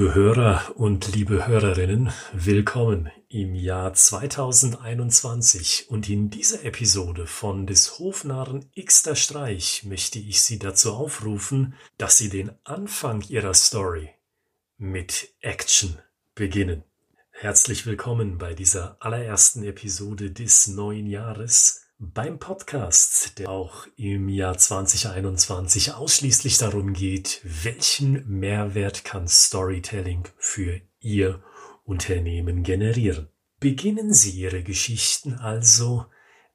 Liebe Hörer und liebe Hörerinnen, willkommen im Jahr 2021 und in dieser Episode von des Hofnarren Xter Streich möchte ich Sie dazu aufrufen, dass Sie den Anfang Ihrer Story mit Action beginnen. Herzlich willkommen bei dieser allerersten Episode des neuen Jahres beim Podcast, der auch im Jahr 2021 ausschließlich darum geht, welchen Mehrwert kann Storytelling für Ihr Unternehmen generieren. Beginnen Sie Ihre Geschichten also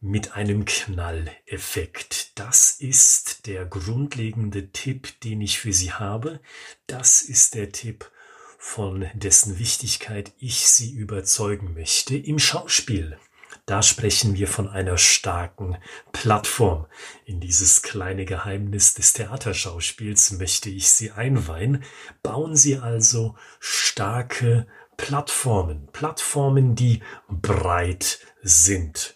mit einem Knalleffekt. Das ist der grundlegende Tipp, den ich für Sie habe. Das ist der Tipp, von dessen Wichtigkeit ich Sie überzeugen möchte im Schauspiel. Da sprechen wir von einer starken Plattform. In dieses kleine Geheimnis des Theaterschauspiels möchte ich Sie einweihen. Bauen Sie also starke Plattformen. Plattformen, die breit sind.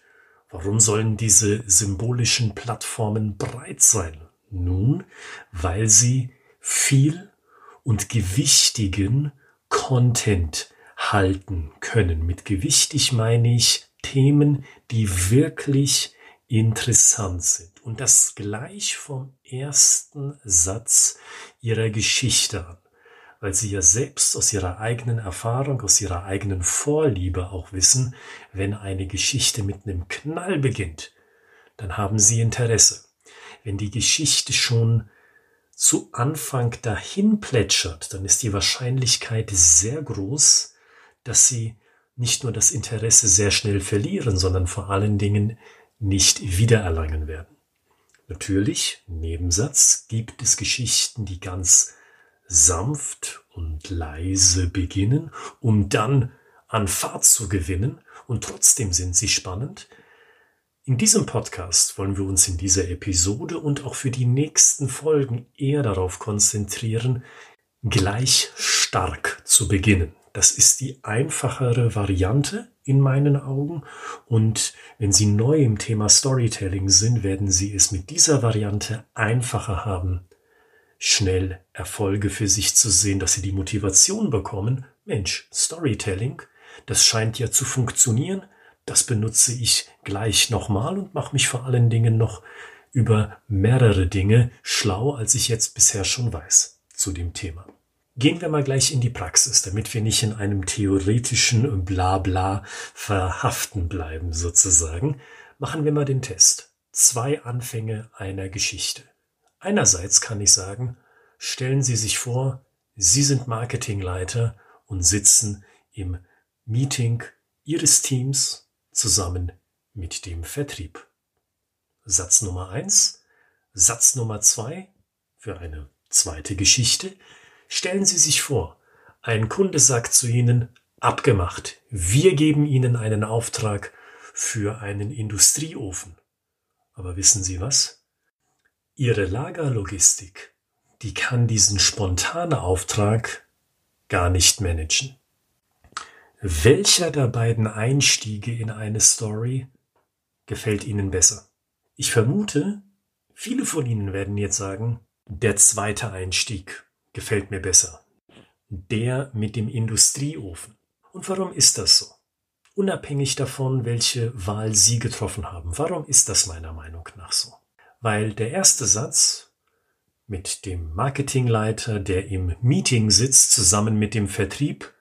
Warum sollen diese symbolischen Plattformen breit sein? Nun, weil sie viel und gewichtigen Content halten können. Mit gewichtig meine ich Themen, die wirklich interessant sind. Und das gleich vom ersten Satz ihrer Geschichte an, weil sie ja selbst aus ihrer eigenen Erfahrung, aus ihrer eigenen Vorliebe auch wissen, wenn eine Geschichte mit einem Knall beginnt, dann haben sie Interesse. Wenn die Geschichte schon zu Anfang dahin plätschert, dann ist die Wahrscheinlichkeit sehr groß, dass sie nicht nur das Interesse sehr schnell verlieren, sondern vor allen Dingen nicht wiedererlangen werden. Natürlich, Nebensatz, gibt es Geschichten, die ganz sanft und leise beginnen, um dann an Fahrt zu gewinnen und trotzdem sind sie spannend. In diesem Podcast wollen wir uns in dieser Episode und auch für die nächsten Folgen eher darauf konzentrieren, gleich stark zu beginnen. Das ist die einfachere Variante in meinen Augen. Und wenn Sie neu im Thema Storytelling sind, werden Sie es mit dieser Variante einfacher haben, schnell Erfolge für sich zu sehen, dass Sie die Motivation bekommen. Mensch, Storytelling, das scheint ja zu funktionieren. Das benutze ich gleich nochmal und mache mich vor allen Dingen noch über mehrere Dinge schlau, als ich jetzt bisher schon weiß zu dem Thema. Gehen wir mal gleich in die Praxis, damit wir nicht in einem theoretischen Blabla verhaften bleiben sozusagen. Machen wir mal den Test. Zwei Anfänge einer Geschichte. Einerseits kann ich sagen, stellen Sie sich vor, Sie sind Marketingleiter und sitzen im Meeting Ihres Teams zusammen mit dem Vertrieb. Satz Nummer eins. Satz Nummer zwei für eine zweite Geschichte. Stellen Sie sich vor, ein Kunde sagt zu Ihnen, abgemacht, wir geben Ihnen einen Auftrag für einen Industrieofen. Aber wissen Sie was? Ihre Lagerlogistik, die kann diesen spontanen Auftrag gar nicht managen. Welcher der beiden Einstiege in eine Story gefällt Ihnen besser? Ich vermute, viele von Ihnen werden jetzt sagen, der zweite Einstieg gefällt mir besser. Der mit dem Industrieofen. Und warum ist das so? Unabhängig davon, welche Wahl Sie getroffen haben. Warum ist das meiner Meinung nach so? Weil der erste Satz mit dem Marketingleiter, der im Meeting sitzt, zusammen mit dem Vertrieb,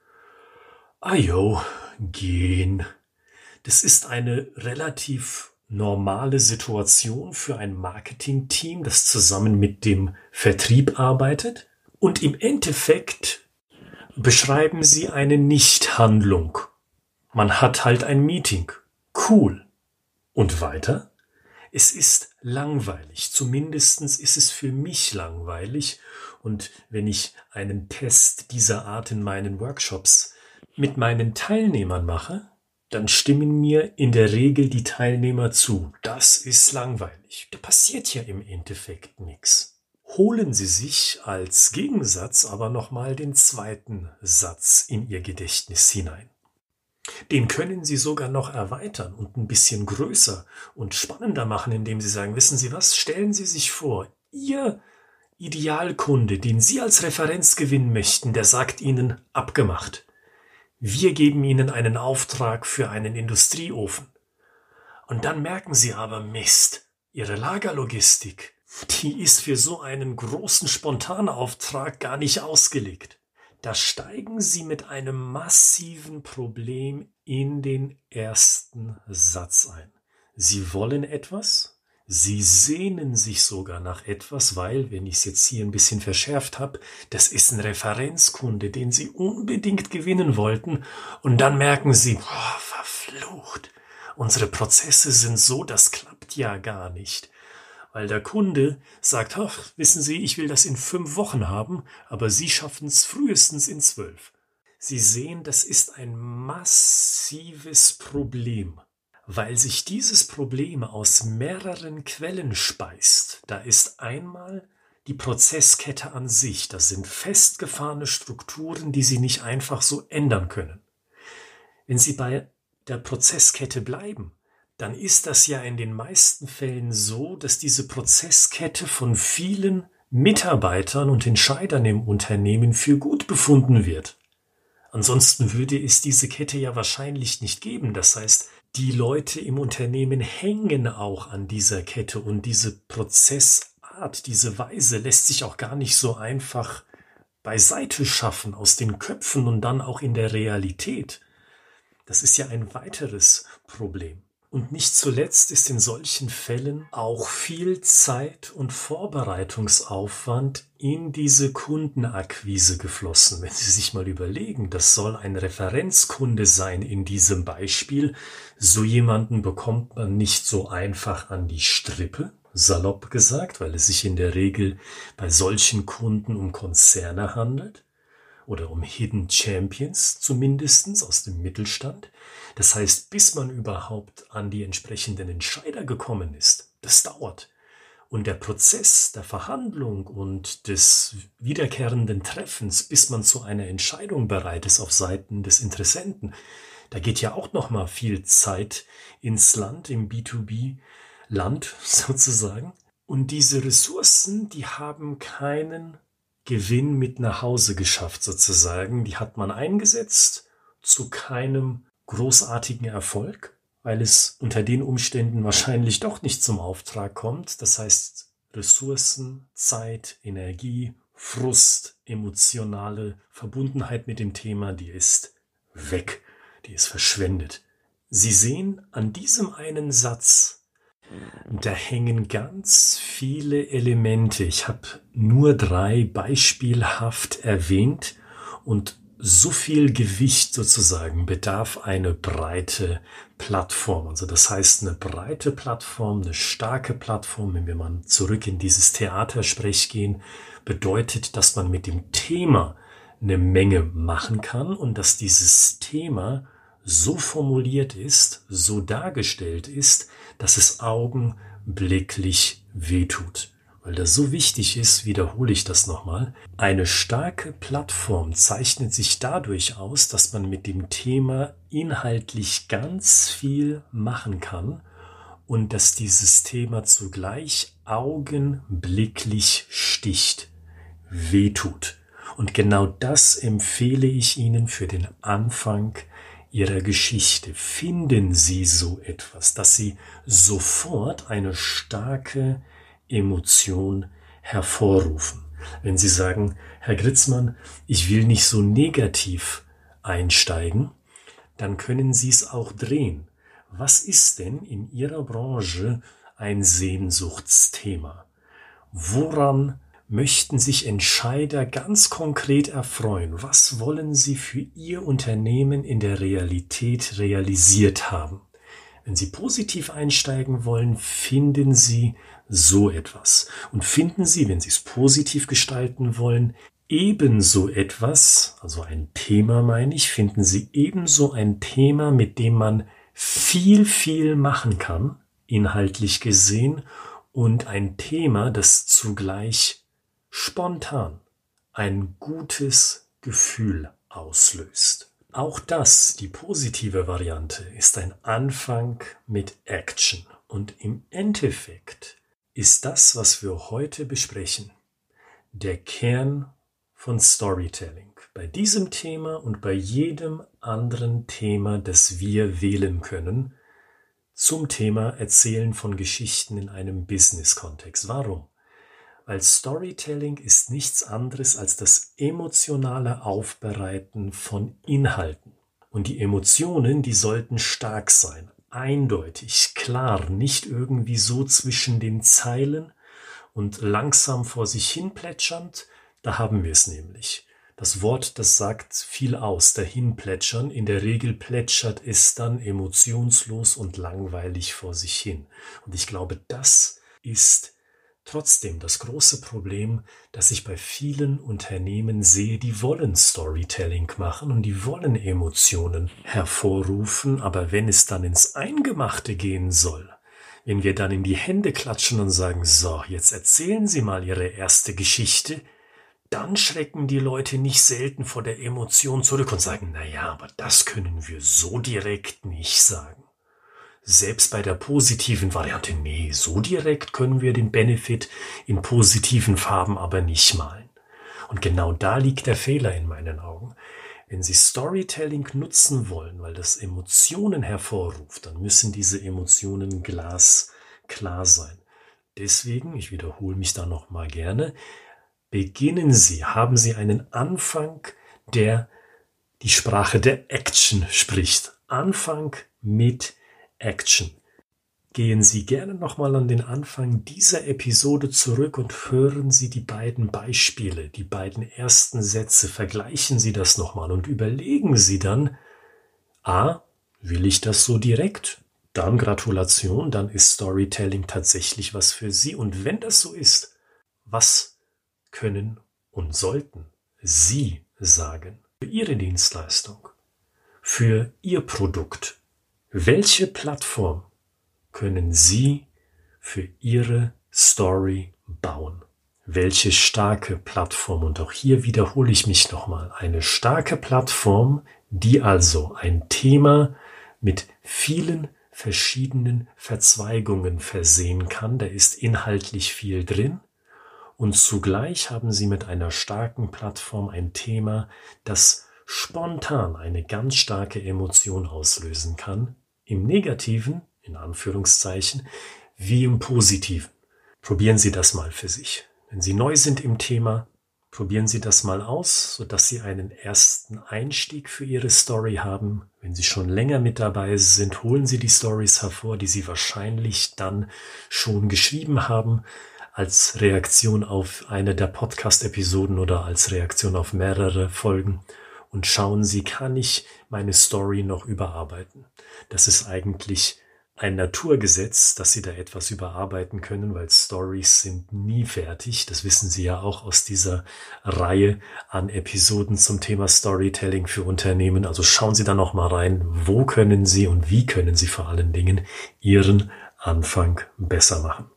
ajo, gehen. Das ist eine relativ normale Situation für ein Marketingteam, das zusammen mit dem Vertrieb arbeitet. Und im Endeffekt beschreiben sie eine Nichthandlung. Man hat halt ein Meeting. Cool. Und weiter? Es ist langweilig. Zumindestens ist es für mich langweilig. Und wenn ich einen Test dieser Art in meinen Workshops mit meinen Teilnehmern mache, dann stimmen mir in der Regel die Teilnehmer zu. Das ist langweilig. Da passiert ja im Endeffekt nichts holen Sie sich als Gegensatz aber nochmal den zweiten Satz in Ihr Gedächtnis hinein. Den können Sie sogar noch erweitern und ein bisschen größer und spannender machen, indem Sie sagen, wissen Sie was, stellen Sie sich vor, Ihr Idealkunde, den Sie als Referenz gewinnen möchten, der sagt Ihnen abgemacht. Wir geben Ihnen einen Auftrag für einen Industrieofen. Und dann merken Sie aber Mist, Ihre Lagerlogistik, die ist für so einen großen Spontanauftrag gar nicht ausgelegt. Da steigen Sie mit einem massiven Problem in den ersten Satz ein. Sie wollen etwas, Sie sehnen sich sogar nach etwas, weil, wenn ich es jetzt hier ein bisschen verschärft habe, das ist ein Referenzkunde, den Sie unbedingt gewinnen wollten, und dann merken Sie, boah, verflucht, unsere Prozesse sind so, das klappt ja gar nicht. Weil der Kunde sagt, ach, wissen Sie, ich will das in fünf Wochen haben, aber Sie schaffen es frühestens in zwölf. Sie sehen, das ist ein massives Problem weil sich dieses Problem aus mehreren Quellen speist. Da ist einmal die Prozesskette an sich, das sind festgefahrene Strukturen, die Sie nicht einfach so ändern können. Wenn Sie bei der Prozesskette bleiben, dann ist das ja in den meisten Fällen so, dass diese Prozesskette von vielen Mitarbeitern und Entscheidern im Unternehmen für gut befunden wird. Ansonsten würde es diese Kette ja wahrscheinlich nicht geben. Das heißt, die Leute im Unternehmen hängen auch an dieser Kette und diese Prozessart, diese Weise lässt sich auch gar nicht so einfach beiseite schaffen aus den Köpfen und dann auch in der Realität. Das ist ja ein weiteres Problem. Und nicht zuletzt ist in solchen Fällen auch viel Zeit und Vorbereitungsaufwand in diese Kundenakquise geflossen. Wenn Sie sich mal überlegen, das soll ein Referenzkunde sein in diesem Beispiel, so jemanden bekommt man nicht so einfach an die Strippe, salopp gesagt, weil es sich in der Regel bei solchen Kunden um Konzerne handelt oder um Hidden Champions zumindestens aus dem Mittelstand. Das heißt, bis man überhaupt an die entsprechenden Entscheider gekommen ist, das dauert. Und der Prozess der Verhandlung und des wiederkehrenden Treffens, bis man zu einer Entscheidung bereit ist auf Seiten des Interessenten, da geht ja auch noch mal viel Zeit ins Land, im B2B Land sozusagen. Und diese Ressourcen, die haben keinen Gewinn mit nach Hause geschafft sozusagen. Die hat man eingesetzt zu keinem großartigen Erfolg, weil es unter den Umständen wahrscheinlich doch nicht zum Auftrag kommt. Das heißt, Ressourcen, Zeit, Energie, Frust, emotionale Verbundenheit mit dem Thema, die ist weg, die ist verschwendet. Sie sehen an diesem einen Satz, da hängen ganz viele Elemente. Ich habe nur drei beispielhaft erwähnt und so viel Gewicht sozusagen bedarf eine breite Plattform. Also das heißt eine breite Plattform, eine starke Plattform, wenn wir mal zurück in dieses Theatersprech gehen, bedeutet, dass man mit dem Thema eine Menge machen kann und dass dieses Thema so formuliert ist, so dargestellt ist, dass es augenblicklich wehtut. Weil das so wichtig ist, wiederhole ich das nochmal. Eine starke Plattform zeichnet sich dadurch aus, dass man mit dem Thema inhaltlich ganz viel machen kann und dass dieses Thema zugleich augenblicklich sticht, wehtut. Und genau das empfehle ich Ihnen für den Anfang Ihrer Geschichte finden Sie so etwas, dass Sie sofort eine starke Emotion hervorrufen. Wenn Sie sagen, Herr Gritzmann, ich will nicht so negativ einsteigen, dann können Sie es auch drehen. Was ist denn in Ihrer Branche ein Sehnsuchtsthema? Woran möchten sich Entscheider ganz konkret erfreuen? Was wollen sie für ihr Unternehmen in der Realität realisiert haben? Wenn Sie positiv einsteigen wollen, finden Sie so etwas. Und finden Sie, wenn Sie es positiv gestalten wollen, ebenso etwas, also ein Thema meine ich, finden Sie ebenso ein Thema, mit dem man viel, viel machen kann, inhaltlich gesehen, und ein Thema, das zugleich spontan ein gutes Gefühl auslöst. Auch das, die positive Variante, ist ein Anfang mit Action. Und im Endeffekt ist das, was wir heute besprechen, der Kern von Storytelling. Bei diesem Thema und bei jedem anderen Thema, das wir wählen können, zum Thema Erzählen von Geschichten in einem Business-Kontext. Warum? Weil Storytelling ist nichts anderes als das emotionale Aufbereiten von Inhalten. Und die Emotionen, die sollten stark sein, eindeutig, klar, nicht irgendwie so zwischen den Zeilen und langsam vor sich hin plätschernd. Da haben wir es nämlich. Das Wort, das sagt viel aus, dahin plätschern. In der Regel plätschert es dann emotionslos und langweilig vor sich hin. Und ich glaube, das ist trotzdem das große Problem, das ich bei vielen Unternehmen sehe, die wollen Storytelling machen und die wollen Emotionen hervorrufen, aber wenn es dann ins Eingemachte gehen soll, wenn wir dann in die Hände klatschen und sagen, so, jetzt erzählen Sie mal Ihre erste Geschichte, dann schrecken die Leute nicht selten vor der Emotion zurück und sagen, na ja, aber das können wir so direkt nicht sagen. Selbst bei der positiven Variante, nee, so direkt können wir den Benefit in positiven Farben aber nicht malen. Und genau da liegt der Fehler in meinen Augen. Wenn Sie Storytelling nutzen wollen, weil das Emotionen hervorruft, dann müssen diese Emotionen glasklar sein. Deswegen, ich wiederhole mich da nochmal gerne, beginnen Sie, haben Sie einen Anfang, der die Sprache der Action spricht. Anfang mit Action. Gehen Sie gerne nochmal an den Anfang dieser Episode zurück und hören Sie die beiden Beispiele, die beiden ersten Sätze, vergleichen Sie das nochmal und überlegen Sie dann, a, will ich das so direkt? Dann Gratulation, dann ist Storytelling tatsächlich was für Sie. Und wenn das so ist, was können und sollten Sie sagen für Ihre Dienstleistung, für Ihr Produkt? Welche Plattform können Sie für Ihre Story bauen? Welche starke Plattform? Und auch hier wiederhole ich mich nochmal. Eine starke Plattform, die also ein Thema mit vielen verschiedenen Verzweigungen versehen kann. Da ist inhaltlich viel drin und zugleich haben Sie mit einer starken Plattform ein Thema, das spontan eine ganz starke Emotion auslösen kann, im negativen, in Anführungszeichen, wie im positiven. Probieren Sie das mal für sich. Wenn Sie neu sind im Thema, probieren Sie das mal aus, sodass Sie einen ersten Einstieg für Ihre Story haben. Wenn Sie schon länger mit dabei sind, holen Sie die Stories hervor, die Sie wahrscheinlich dann schon geschrieben haben als Reaktion auf eine der Podcast-Episoden oder als Reaktion auf mehrere Folgen und schauen Sie, kann ich meine Story noch überarbeiten? Das ist eigentlich ein Naturgesetz, dass Sie da etwas überarbeiten können, weil Stories sind nie fertig. Das wissen Sie ja auch aus dieser Reihe an Episoden zum Thema Storytelling für Unternehmen. Also schauen Sie da noch mal rein, wo können Sie und wie können Sie vor allen Dingen Ihren Anfang besser machen.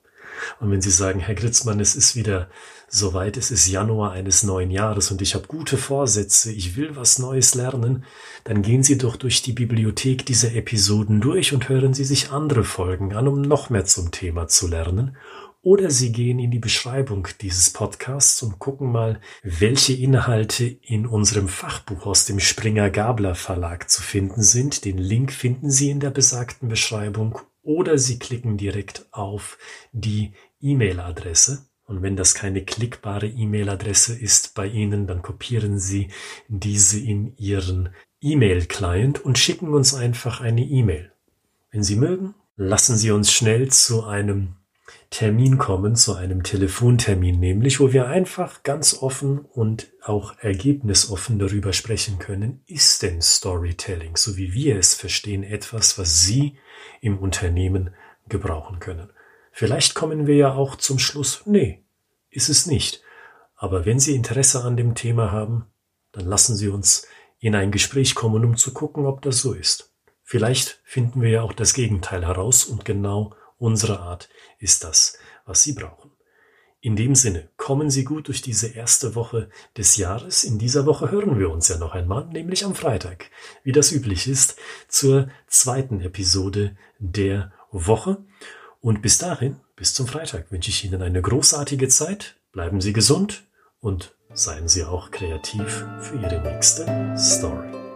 Und wenn Sie sagen, Herr Gritzmann, es ist wieder soweit, es ist Januar eines neuen Jahres und ich habe gute Vorsätze, ich will was Neues lernen, dann gehen Sie doch durch die Bibliothek dieser Episoden durch und hören Sie sich andere Folgen an, um noch mehr zum Thema zu lernen. Oder Sie gehen in die Beschreibung dieses Podcasts und gucken mal, welche Inhalte in unserem Fachbuch aus dem Springer Gabler Verlag zu finden sind. Den Link finden Sie in der besagten Beschreibung oder Sie klicken direkt auf die E-Mail-Adresse. Und wenn das keine klickbare E-Mail-Adresse ist bei Ihnen, dann kopieren Sie diese in Ihren E-Mail-Client und schicken uns einfach eine E-Mail. Wenn Sie mögen, lassen Sie uns schnell zu einem Termin kommen, zu einem Telefontermin nämlich, wo wir einfach ganz offen und auch ergebnisoffen darüber sprechen können, ist denn Storytelling, so wie wir es verstehen, etwas, was Sie im Unternehmen gebrauchen können. Vielleicht kommen wir ja auch zum Schluss, nee, ist es nicht. Aber wenn Sie Interesse an dem Thema haben, dann lassen Sie uns in ein Gespräch kommen, um zu gucken, ob das so ist. Vielleicht finden wir ja auch das Gegenteil heraus und genau unsere Art ist das, was Sie brauchen. In dem Sinne, kommen Sie gut durch diese erste Woche des Jahres. In dieser Woche hören wir uns ja noch einmal, nämlich am Freitag, wie das üblich ist, zur zweiten Episode der Woche. Und bis dahin, bis zum Freitag, wünsche ich Ihnen eine großartige Zeit. Bleiben Sie gesund und seien Sie auch kreativ für Ihre nächste Story.